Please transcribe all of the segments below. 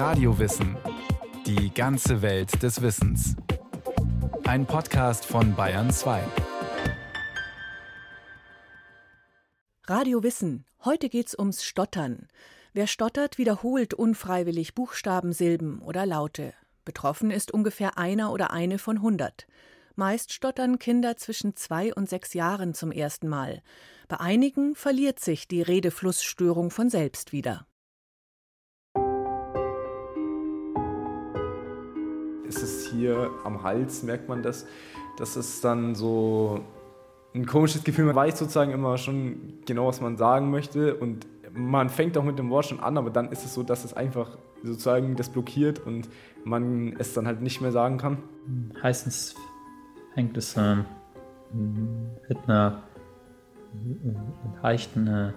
Radiowissen. Die ganze Welt des Wissens. Ein Podcast von Bayern 2. Radio Wissen. Heute geht's ums Stottern. Wer stottert, wiederholt unfreiwillig Buchstaben, Silben oder Laute. Betroffen ist ungefähr einer oder eine von hundert. Meist stottern Kinder zwischen zwei und sechs Jahren zum ersten Mal. Bei einigen verliert sich die Redeflussstörung von selbst wieder. Hier am Hals, merkt man das, dass es dann so ein komisches Gefühl, man weiß sozusagen immer schon genau, was man sagen möchte und man fängt auch mit dem Wort schon an, aber dann ist es so, dass es einfach sozusagen das blockiert und man es dann halt nicht mehr sagen kann. Meistens hängt es ähm, mit einer leichten äh,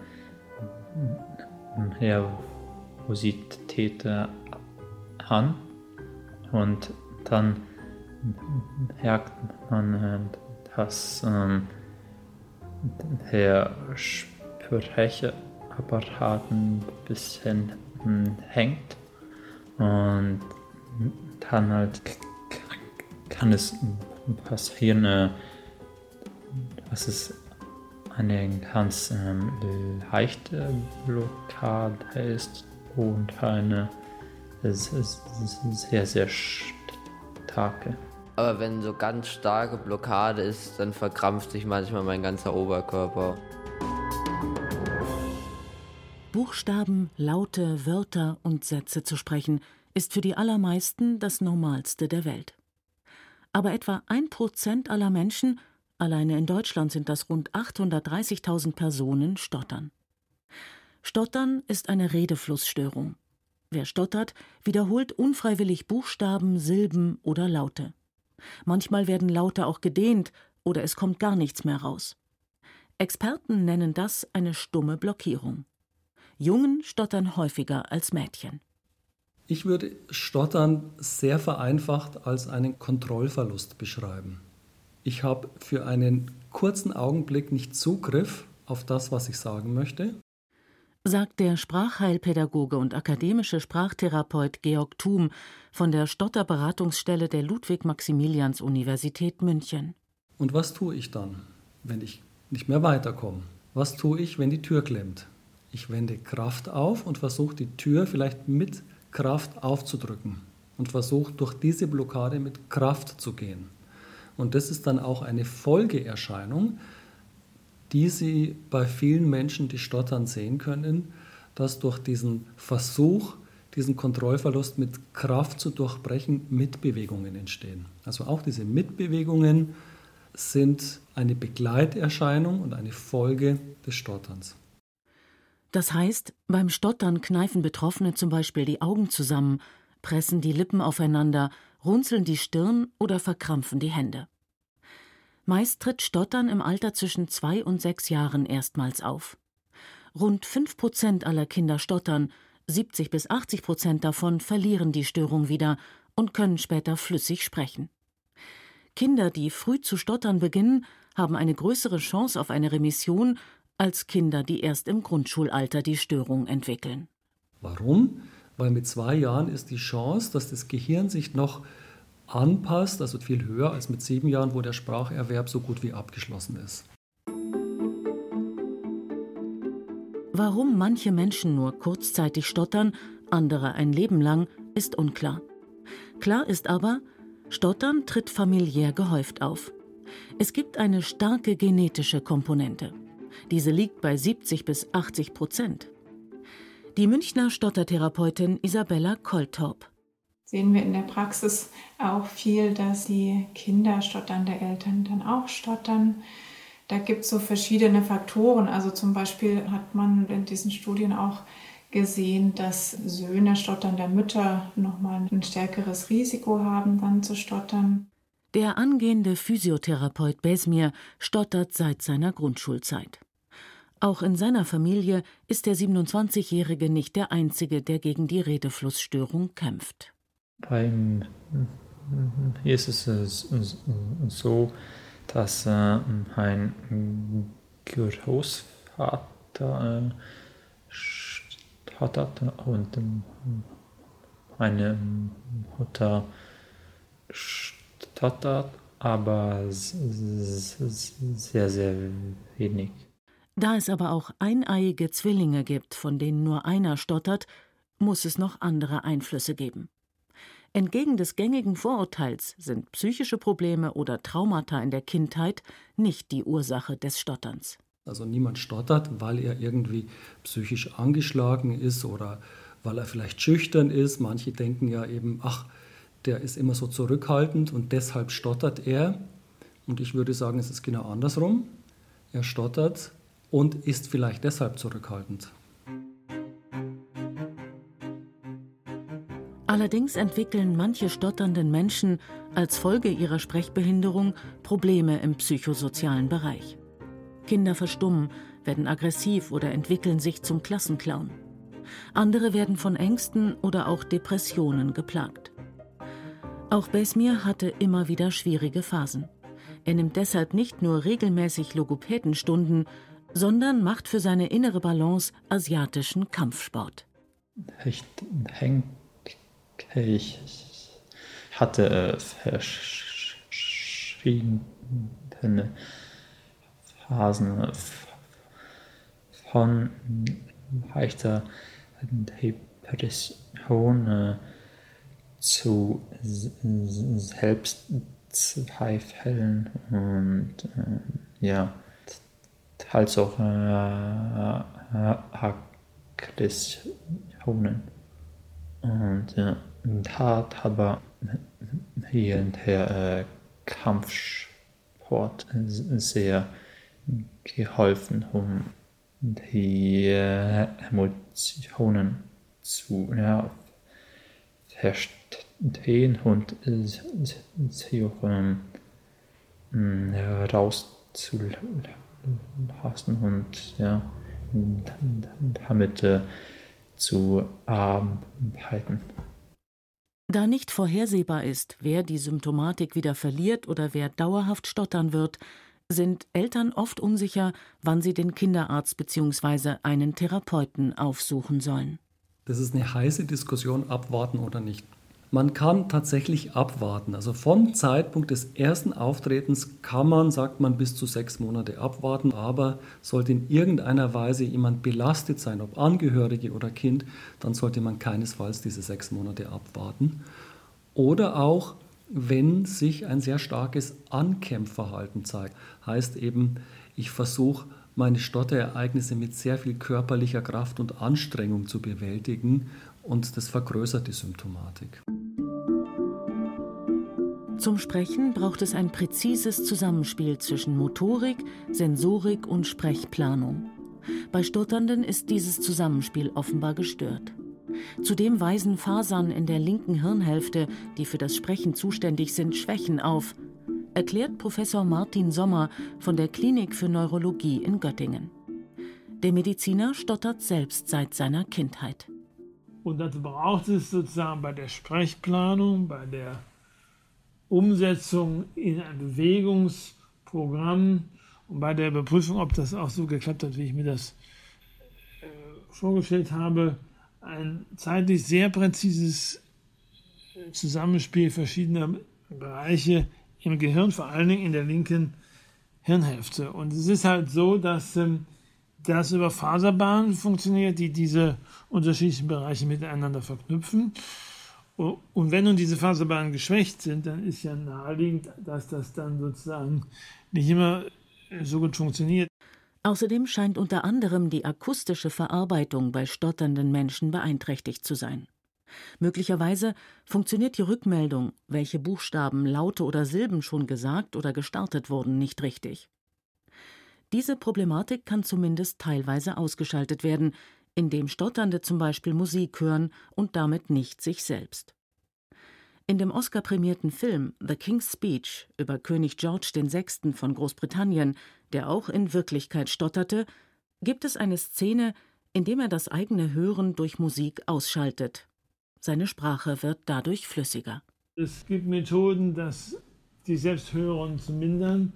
Nervosität äh, an und dann merkt man, äh, dass ähm, der Sprecherapparat ein bisschen äh, hängt und dann halt kann es passieren, äh, dass es eine ganz ähm, leichte Blockade ist und eine sehr, sehr starke. Aber wenn so ganz starke Blockade ist, dann verkrampft sich manchmal mein ganzer Oberkörper. Buchstaben, Laute, Wörter und Sätze zu sprechen, ist für die allermeisten das Normalste der Welt. Aber etwa ein Prozent aller Menschen, alleine in Deutschland sind das rund 830.000 Personen, stottern. Stottern ist eine Redeflussstörung. Wer stottert, wiederholt unfreiwillig Buchstaben, Silben oder Laute. Manchmal werden Laute auch gedehnt oder es kommt gar nichts mehr raus. Experten nennen das eine stumme Blockierung. Jungen stottern häufiger als Mädchen. Ich würde Stottern sehr vereinfacht als einen Kontrollverlust beschreiben. Ich habe für einen kurzen Augenblick nicht Zugriff auf das, was ich sagen möchte. Sagt der Sprachheilpädagoge und akademische Sprachtherapeut Georg Thum von der Stotterberatungsstelle der Ludwig-Maximilians-Universität München. Und was tue ich dann, wenn ich nicht mehr weiterkomme? Was tue ich, wenn die Tür klemmt? Ich wende Kraft auf und versuche die Tür vielleicht mit Kraft aufzudrücken und versucht durch diese Blockade mit Kraft zu gehen. Und das ist dann auch eine Folgeerscheinung, die Sie bei vielen Menschen, die stottern, sehen können, dass durch diesen Versuch, diesen Kontrollverlust mit Kraft zu durchbrechen, Mitbewegungen entstehen. Also auch diese Mitbewegungen sind eine Begleiterscheinung und eine Folge des Stotterns. Das heißt, beim Stottern kneifen Betroffene zum Beispiel die Augen zusammen, pressen die Lippen aufeinander, runzeln die Stirn oder verkrampfen die Hände. Meist tritt Stottern im Alter zwischen zwei und sechs Jahren erstmals auf. Rund fünf Prozent aller Kinder stottern, 70 bis 80 Prozent davon verlieren die Störung wieder und können später flüssig sprechen. Kinder, die früh zu stottern beginnen, haben eine größere Chance auf eine Remission als Kinder, die erst im Grundschulalter die Störung entwickeln. Warum? Weil mit zwei Jahren ist die Chance, dass das Gehirn sich noch anpasst, also viel höher als mit sieben Jahren, wo der Spracherwerb so gut wie abgeschlossen ist. Warum manche Menschen nur kurzzeitig stottern, andere ein Leben lang, ist unklar. Klar ist aber, Stottern tritt familiär gehäuft auf. Es gibt eine starke genetische Komponente. Diese liegt bei 70 bis 80 Prozent. Die Münchner Stottertherapeutin Isabella Koltorp. Sehen wir in der Praxis auch viel, dass die Kinder stotternde Eltern dann auch stottern. Da gibt es so verschiedene Faktoren. Also zum Beispiel hat man in diesen Studien auch gesehen, dass Söhne stotternder Mütter nochmal ein stärkeres Risiko haben, dann zu stottern. Der angehende Physiotherapeut Besmir stottert seit seiner Grundschulzeit. Auch in seiner Familie ist der 27-Jährige nicht der Einzige, der gegen die Redeflussstörung kämpft. Beim hier ist es so, dass äh, ein Großvater stottert und Meine Mutter stottert, aber sehr, sehr wenig. Da es aber auch eineiige Zwillinge gibt, von denen nur einer stottert, muss es noch andere Einflüsse geben. Entgegen des gängigen Vorurteils sind psychische Probleme oder Traumata in der Kindheit nicht die Ursache des Stotterns. Also niemand stottert, weil er irgendwie psychisch angeschlagen ist oder weil er vielleicht schüchtern ist. Manche denken ja eben, ach, der ist immer so zurückhaltend und deshalb stottert er. Und ich würde sagen, es ist genau andersrum. Er stottert und ist vielleicht deshalb zurückhaltend. Allerdings entwickeln manche stotternden Menschen als Folge ihrer Sprechbehinderung Probleme im psychosozialen Bereich. Kinder verstummen, werden aggressiv oder entwickeln sich zum Klassenclown. Andere werden von Ängsten oder auch Depressionen geplagt. Auch Besmir hatte immer wieder schwierige Phasen. Er nimmt deshalb nicht nur regelmäßig Logopädenstunden, sondern macht für seine innere Balance asiatischen Kampfsport. Ich hängt ich hatte äh, verschiedene Phasen von leichter Depression zu Selbstzweifeln und äh, ja, teils auch äh, Aggressionen. Und ja hat aber hier der äh, Kampfsport sehr geholfen, um die äh, Emotionen zu ja, verstehen und sie auch ähm, rauszulassen und ja, damit äh, zu arbeiten. Da nicht vorhersehbar ist, wer die Symptomatik wieder verliert oder wer dauerhaft stottern wird, sind Eltern oft unsicher, wann sie den Kinderarzt bzw. einen Therapeuten aufsuchen sollen. Das ist eine heiße Diskussion, abwarten oder nicht. Man kann tatsächlich abwarten. Also vom Zeitpunkt des ersten Auftretens kann man, sagt man, bis zu sechs Monate abwarten. Aber sollte in irgendeiner Weise jemand belastet sein, ob Angehörige oder Kind, dann sollte man keinesfalls diese sechs Monate abwarten. Oder auch, wenn sich ein sehr starkes Ankämpfverhalten zeigt. Heißt eben, ich versuche meine Stotterereignisse mit sehr viel körperlicher Kraft und Anstrengung zu bewältigen und das vergrößert die Symptomatik. Zum Sprechen braucht es ein präzises Zusammenspiel zwischen Motorik, Sensorik und Sprechplanung. Bei Stotternden ist dieses Zusammenspiel offenbar gestört. Zudem weisen Fasern in der linken Hirnhälfte, die für das Sprechen zuständig sind, Schwächen auf, erklärt Professor Martin Sommer von der Klinik für Neurologie in Göttingen. Der Mediziner stottert selbst seit seiner Kindheit. Und dazu braucht es sozusagen bei der Sprechplanung, bei der Umsetzung in ein Bewegungsprogramm und bei der Überprüfung, ob das auch so geklappt hat, wie ich mir das äh, vorgestellt habe, ein zeitlich sehr präzises Zusammenspiel verschiedener Bereiche im Gehirn, vor allen Dingen in der linken Hirnhälfte. Und es ist halt so, dass ähm, das über Faserbahnen funktioniert, die diese unterschiedlichen Bereiche miteinander verknüpfen. Und wenn nun diese Faserbahnen geschwächt sind, dann ist ja naheliegend, dass das dann sozusagen nicht immer so gut funktioniert. Außerdem scheint unter anderem die akustische Verarbeitung bei stotternden Menschen beeinträchtigt zu sein. Möglicherweise funktioniert die Rückmeldung, welche Buchstaben, Laute oder Silben schon gesagt oder gestartet wurden, nicht richtig. Diese Problematik kann zumindest teilweise ausgeschaltet werden, indem Stotternde zum Beispiel Musik hören und damit nicht sich selbst. In dem Oscar-prämierten Film The King's Speech über König George VI. von Großbritannien, der auch in Wirklichkeit stotterte, gibt es eine Szene, in dem er das eigene Hören durch Musik ausschaltet. Seine Sprache wird dadurch flüssiger. Es gibt Methoden, das die Selbsthörung zu mindern,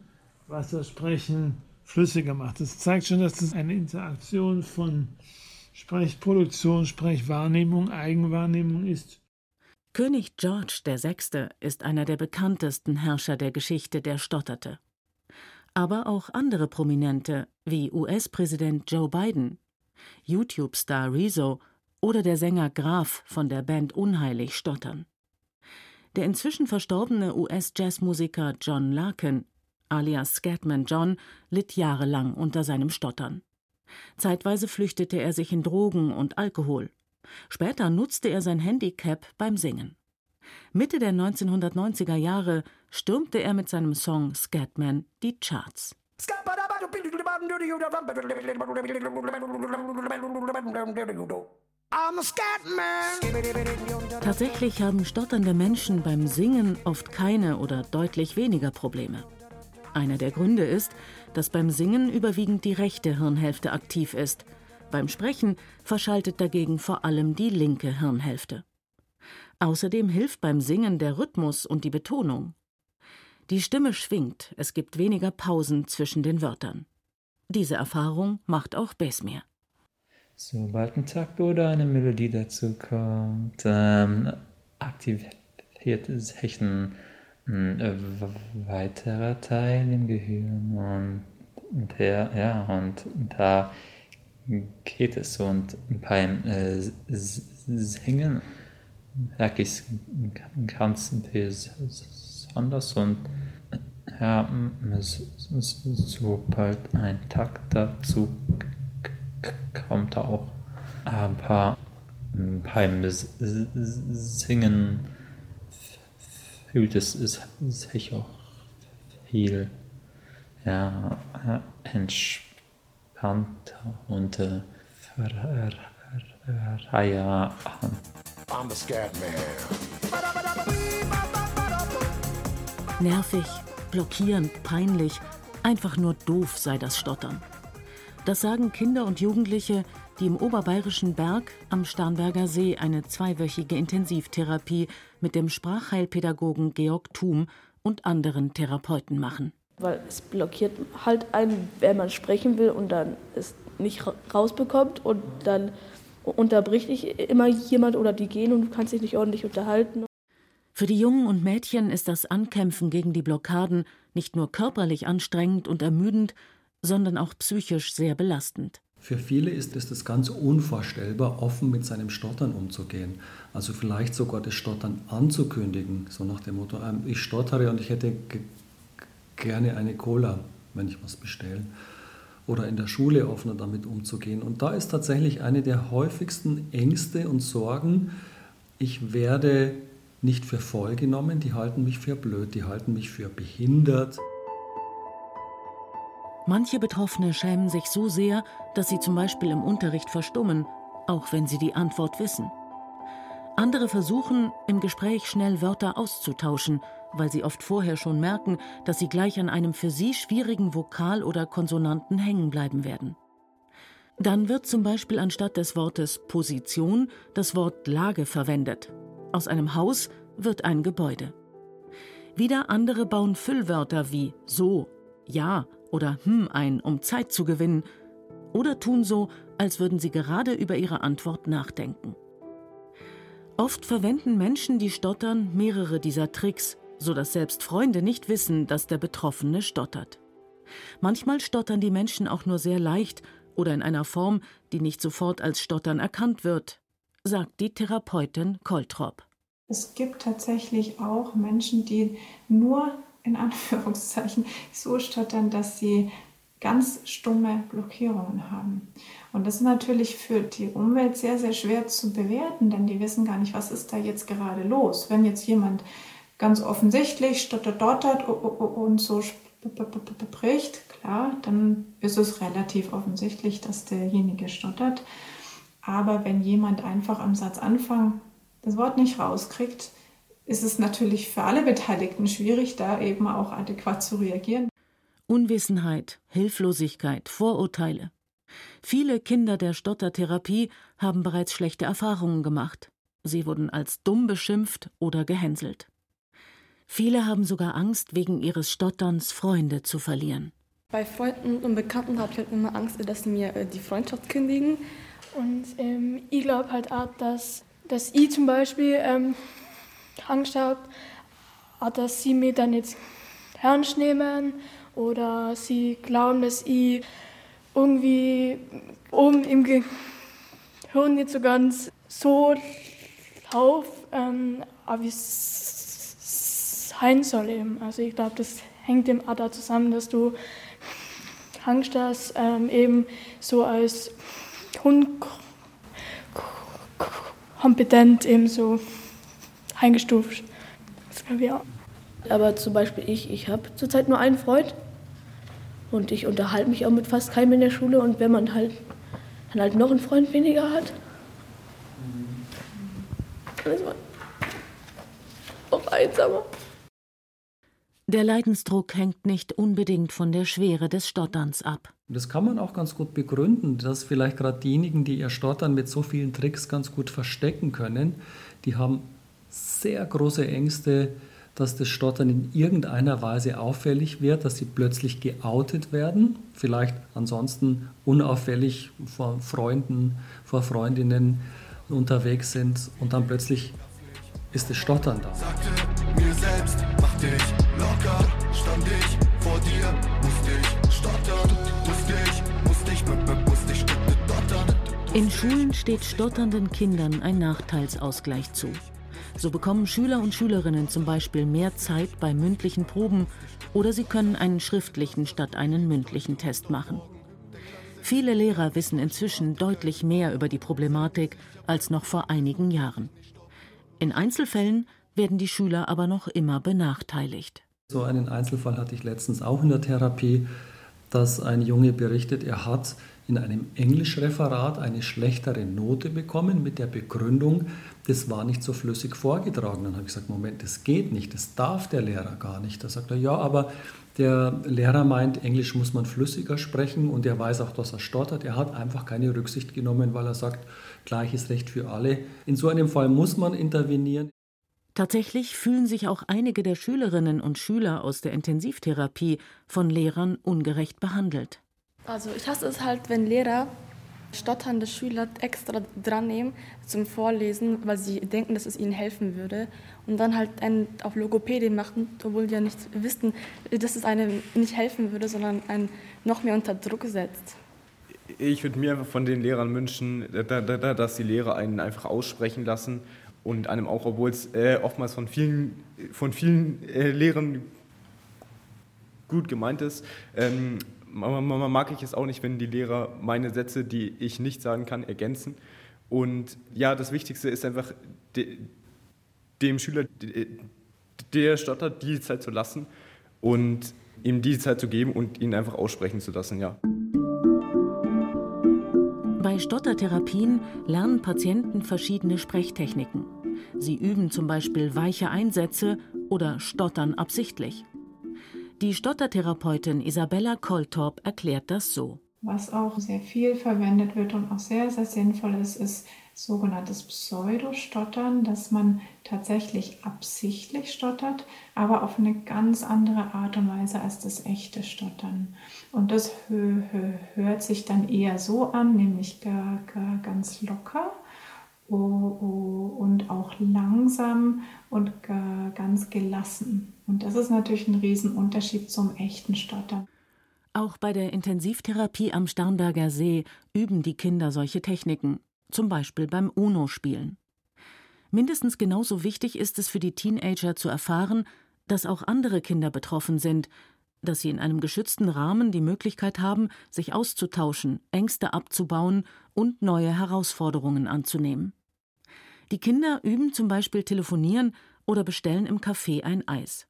was das Sprechen flüssiger macht. Das zeigt schon, dass das eine Interaktion von Sprechproduktion, Sprechwahrnehmung, Eigenwahrnehmung ist. König George VI. ist einer der bekanntesten Herrscher der Geschichte, der stotterte. Aber auch andere Prominente wie US-Präsident Joe Biden, YouTube-Star Rezo oder der Sänger Graf von der Band Unheilig stottern. Der inzwischen verstorbene US-Jazzmusiker John Larkin, alias Scatman John, litt jahrelang unter seinem Stottern. Zeitweise flüchtete er sich in Drogen und Alkohol. Später nutzte er sein Handicap beim Singen. Mitte der 1990er Jahre stürmte er mit seinem Song Scatman die Charts. Tatsächlich haben stotternde Menschen beim Singen oft keine oder deutlich weniger Probleme. Einer der Gründe ist, dass beim Singen überwiegend die rechte Hirnhälfte aktiv ist. Beim Sprechen verschaltet dagegen vor allem die linke Hirnhälfte. Außerdem hilft beim Singen der Rhythmus und die Betonung. Die Stimme schwingt, es gibt weniger Pausen zwischen den Wörtern. Diese Erfahrung macht auch Besmir. Sobald ein Takt oder eine Melodie dazu kommt, ähm, aktiviert sich ein, ein weiterer Teil im Gehirn und der, ja, und da geht es. Und beim äh, Singen merke ich es ganz besonders und ja, sobald ein Takt dazu kommt auch aber beim Singen fühlt es sich auch viel ja, entspannter und äh, freier an. I'm the Scat Nervig, blockierend, peinlich, einfach nur doof sei das Stottern. Das sagen Kinder und Jugendliche, die im oberbayerischen Berg am Starnberger See eine zweiwöchige Intensivtherapie mit dem Sprachheilpädagogen Georg Thum und anderen Therapeuten machen. Weil es blockiert halt einen, wenn man sprechen will und dann es nicht rausbekommt und dann unterbricht dich immer jemand oder die gehen und du kannst dich nicht ordentlich unterhalten. Für die Jungen und Mädchen ist das Ankämpfen gegen die Blockaden nicht nur körperlich anstrengend und ermüdend, sondern auch psychisch sehr belastend. Für viele ist es das ganz unvorstellbar, offen mit seinem Stottern umzugehen. Also vielleicht sogar das Stottern anzukündigen, so nach dem Motto, ähm, ich stottere und ich hätte gerne eine Cola, wenn ich was bestelle. Oder in der Schule offener damit umzugehen. Und da ist tatsächlich eine der häufigsten Ängste und Sorgen, ich werde nicht für voll genommen, die halten mich für blöd, die halten mich für behindert. Manche Betroffene schämen sich so sehr, dass sie zum Beispiel im Unterricht verstummen, auch wenn sie die Antwort wissen. Andere versuchen, im Gespräch schnell Wörter auszutauschen, weil sie oft vorher schon merken, dass sie gleich an einem für sie schwierigen Vokal oder Konsonanten hängen bleiben werden. Dann wird zum Beispiel anstatt des Wortes Position das Wort Lage verwendet. Aus einem Haus wird ein Gebäude. Wieder andere bauen Füllwörter wie so, ja oder hm ein, um Zeit zu gewinnen, oder tun so, als würden sie gerade über ihre Antwort nachdenken. Oft verwenden Menschen, die stottern, mehrere dieser Tricks, so dass selbst Freunde nicht wissen, dass der Betroffene stottert. Manchmal stottern die Menschen auch nur sehr leicht oder in einer Form, die nicht sofort als Stottern erkannt wird, sagt die Therapeutin Koltrop. Es gibt tatsächlich auch Menschen, die nur in Anführungszeichen so stottern, dass sie ganz stumme Blockierungen haben. Und das ist natürlich für die Umwelt sehr, sehr schwer zu bewerten, denn die wissen gar nicht, was ist da jetzt gerade los. Wenn jetzt jemand ganz offensichtlich stottert, dottert und so spricht, klar, dann ist es relativ offensichtlich, dass derjenige stottert. Aber wenn jemand einfach am Satzanfang das Wort nicht rauskriegt, ist es natürlich für alle Beteiligten schwierig, da eben auch adäquat zu reagieren. Unwissenheit, Hilflosigkeit, Vorurteile. Viele Kinder der Stottertherapie haben bereits schlechte Erfahrungen gemacht. Sie wurden als dumm beschimpft oder gehänselt. Viele haben sogar Angst, wegen ihres Stotterns Freunde zu verlieren. Bei Freunden und Bekannten habe ich halt immer Angst, dass sie mir äh, die Freundschaft kündigen. Und ähm, ich glaube halt auch, dass, dass ich zum Beispiel ähm, Angst habe, dass sie mir dann jetzt ernst nehmen oder sie glauben, dass ich irgendwie oben im Gehirn nicht so ganz so lauf, ähm, wie es sein soll eben. Also ich glaube, das hängt dem Ada zusammen, dass du Angst hast, ähm, eben so als Hund kompetent eben so eingestuft. Das glaube ich auch. Aber zum Beispiel ich, ich habe zurzeit nur einen Freund und ich unterhalte mich auch mit fast keinem in der Schule und wenn man halt dann halt noch einen Freund weniger hat, dann ist man auch einsamer. Der Leidensdruck hängt nicht unbedingt von der Schwere des Stotterns ab. Das kann man auch ganz gut begründen, dass vielleicht gerade diejenigen, die ihr Stottern mit so vielen Tricks ganz gut verstecken können, die haben sehr große Ängste, dass das Stottern in irgendeiner Weise auffällig wird, dass sie plötzlich geoutet werden, vielleicht ansonsten unauffällig vor Freunden, vor Freundinnen unterwegs sind und dann plötzlich ist das Stottern da. Sagte mir selbst, mach dich locker, stand ich vor dir, musste ich stottern, musste ich, musste ich, musste ich stottern. In Schulen steht stotternden Kindern ein Nachteilsausgleich zu. So bekommen Schüler und Schülerinnen zum Beispiel mehr Zeit bei mündlichen Proben oder sie können einen schriftlichen statt einen mündlichen Test machen. Viele Lehrer wissen inzwischen deutlich mehr über die Problematik als noch vor einigen Jahren. In Einzelfällen werden die Schüler aber noch immer benachteiligt. So einen Einzelfall hatte ich letztens auch in der Therapie, dass ein Junge berichtet, er hat in einem Englischreferat eine schlechtere Note bekommen mit der Begründung, das war nicht so flüssig vorgetragen. Dann habe ich gesagt, Moment, das geht nicht, das darf der Lehrer gar nicht. Da sagt er, ja, aber der Lehrer meint, Englisch muss man flüssiger sprechen und er weiß auch, dass er stottert. Er hat einfach keine Rücksicht genommen, weil er sagt, gleiches Recht für alle. In so einem Fall muss man intervenieren. Tatsächlich fühlen sich auch einige der Schülerinnen und Schüler aus der Intensivtherapie von Lehrern ungerecht behandelt. Also ich hasse es halt, wenn Lehrer stotternde Schüler extra dran nehmen zum Vorlesen, weil sie denken, dass es ihnen helfen würde und dann halt einen auf Logopädie machen, obwohl die ja nicht wissen, dass es einem nicht helfen würde, sondern einen noch mehr unter Druck setzt. Ich würde mir einfach von den Lehrern wünschen, dass die Lehrer einen einfach aussprechen lassen und einem auch, obwohl es äh, oftmals von vielen, von vielen äh, Lehrern gut gemeint ist, ähm, man mag ich es auch nicht, wenn die Lehrer meine Sätze, die ich nicht sagen kann, ergänzen. Und ja, das Wichtigste ist einfach de, dem Schüler, der stottert, die Zeit zu lassen und ihm die Zeit zu geben und ihn einfach aussprechen zu lassen, ja. Bei Stottertherapien lernen Patienten verschiedene Sprechtechniken. Sie üben zum Beispiel weiche Einsätze oder stottern absichtlich. Die Stottertherapeutin Isabella Koltorp erklärt das so. Was auch sehr viel verwendet wird und auch sehr, sehr sinnvoll ist, ist sogenanntes Pseudostottern, dass man tatsächlich absichtlich stottert, aber auf eine ganz andere Art und Weise als das echte Stottern. Und das hört sich dann eher so an, nämlich ganz locker und auch langsam und ganz gelassen. Und das ist natürlich ein Riesenunterschied zum echten Stottern. Auch bei der Intensivtherapie am Starnberger See üben die Kinder solche Techniken, zum Beispiel beim UNO-Spielen. Mindestens genauso wichtig ist es für die Teenager zu erfahren, dass auch andere Kinder betroffen sind, dass sie in einem geschützten Rahmen die Möglichkeit haben, sich auszutauschen, Ängste abzubauen und neue Herausforderungen anzunehmen. Die Kinder üben zum Beispiel telefonieren oder bestellen im Café ein Eis.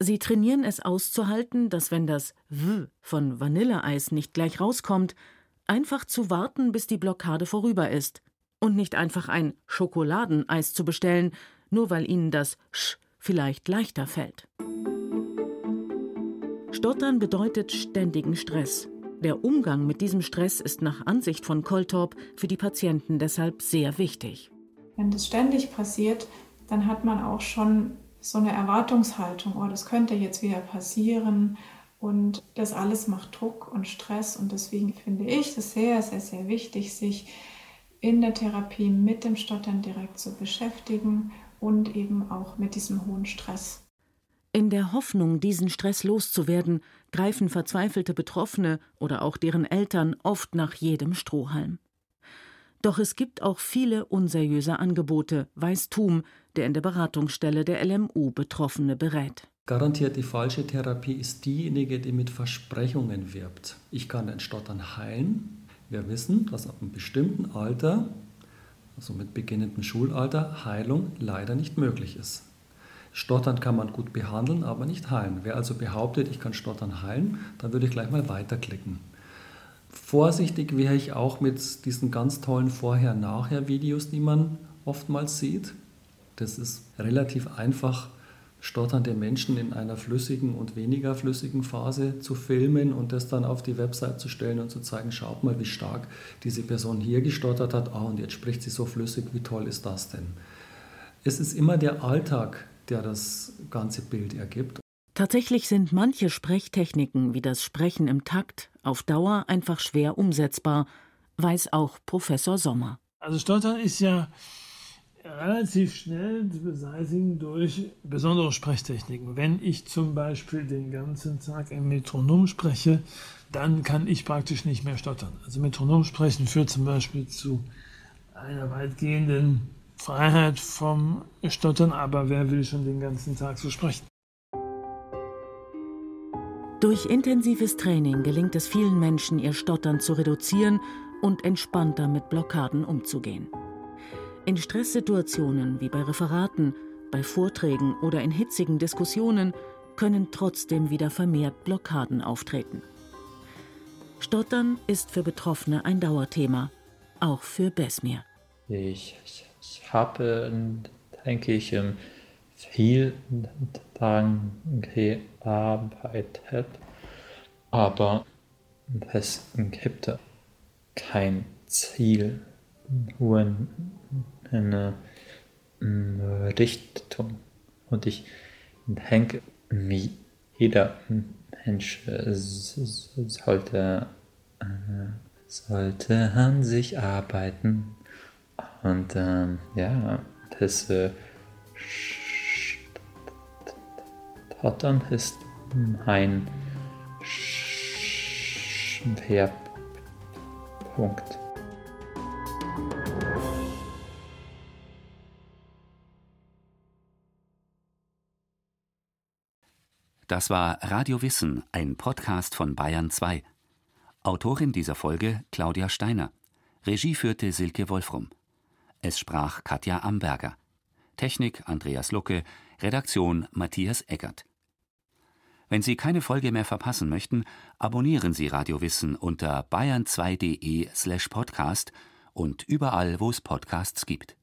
Sie trainieren es auszuhalten, dass wenn das W von Vanilleeis nicht gleich rauskommt, einfach zu warten, bis die Blockade vorüber ist und nicht einfach ein Schokoladeneis zu bestellen, nur weil ihnen das Sch vielleicht leichter fällt. Stottern bedeutet ständigen Stress. Der Umgang mit diesem Stress ist nach Ansicht von Koltorp für die Patienten deshalb sehr wichtig. Wenn das ständig passiert, dann hat man auch schon so eine Erwartungshaltung, oh, das könnte jetzt wieder passieren. Und das alles macht Druck und Stress. Und deswegen finde ich es sehr, sehr, sehr wichtig, sich in der Therapie mit dem Stottern direkt zu beschäftigen und eben auch mit diesem hohen Stress. In der Hoffnung, diesen Stress loszuwerden, greifen verzweifelte Betroffene oder auch deren Eltern oft nach jedem Strohhalm. Doch es gibt auch viele unseriöse Angebote, weiß Thum, der in der Beratungsstelle der LMU Betroffene berät. Garantiert die falsche Therapie ist diejenige, die mit Versprechungen wirbt. Ich kann den Stottern heilen. Wir wissen, dass ab einem bestimmten Alter, also mit beginnendem Schulalter, Heilung leider nicht möglich ist. Stottern kann man gut behandeln, aber nicht heilen. Wer also behauptet, ich kann Stottern heilen, dann würde ich gleich mal weiterklicken. Vorsichtig wäre ich auch mit diesen ganz tollen Vorher-Nachher-Videos, die man oftmals sieht. Das ist relativ einfach, stotternde Menschen in einer flüssigen und weniger flüssigen Phase zu filmen und das dann auf die Website zu stellen und zu zeigen, schaut mal, wie stark diese Person hier gestottert hat. Ah, und jetzt spricht sie so flüssig, wie toll ist das denn? Es ist immer der Alltag, der das ganze Bild ergibt. Tatsächlich sind manche Sprechtechniken wie das Sprechen im Takt auf Dauer einfach schwer umsetzbar, weiß auch Professor Sommer. Also Stottern ist ja relativ schnell zu beseitigen durch besondere Sprechtechniken. Wenn ich zum Beispiel den ganzen Tag im Metronom spreche, dann kann ich praktisch nicht mehr stottern. Also Metronom sprechen führt zum Beispiel zu einer weitgehenden Freiheit vom Stottern, aber wer will schon den ganzen Tag so sprechen? Durch intensives Training gelingt es vielen Menschen, ihr Stottern zu reduzieren und entspannter mit Blockaden umzugehen. In Stresssituationen wie bei Referaten, bei Vorträgen oder in hitzigen Diskussionen können trotzdem wieder vermehrt Blockaden auftreten. Stottern ist für Betroffene ein Dauerthema, auch für Besmir. Ich, ich habe, denke ich, viel daran gearbeitet, aber es gibt kein Ziel, nur eine Richtung. Und ich denke, wie jeder Mensch sollte, sollte an sich arbeiten. Und ähm, ja, das äh, Stottern ist ein Schwerpunkt. Das war Radio Wissen, ein Podcast von Bayern 2. Autorin dieser Folge Claudia Steiner. Regie führte Silke Wolfrum. Es sprach Katja Amberger. Technik Andreas Lucke. Redaktion Matthias Eckert. Wenn Sie keine Folge mehr verpassen möchten, abonnieren Sie Radio Wissen unter bayern2.de slash podcast und überall, wo es Podcasts gibt.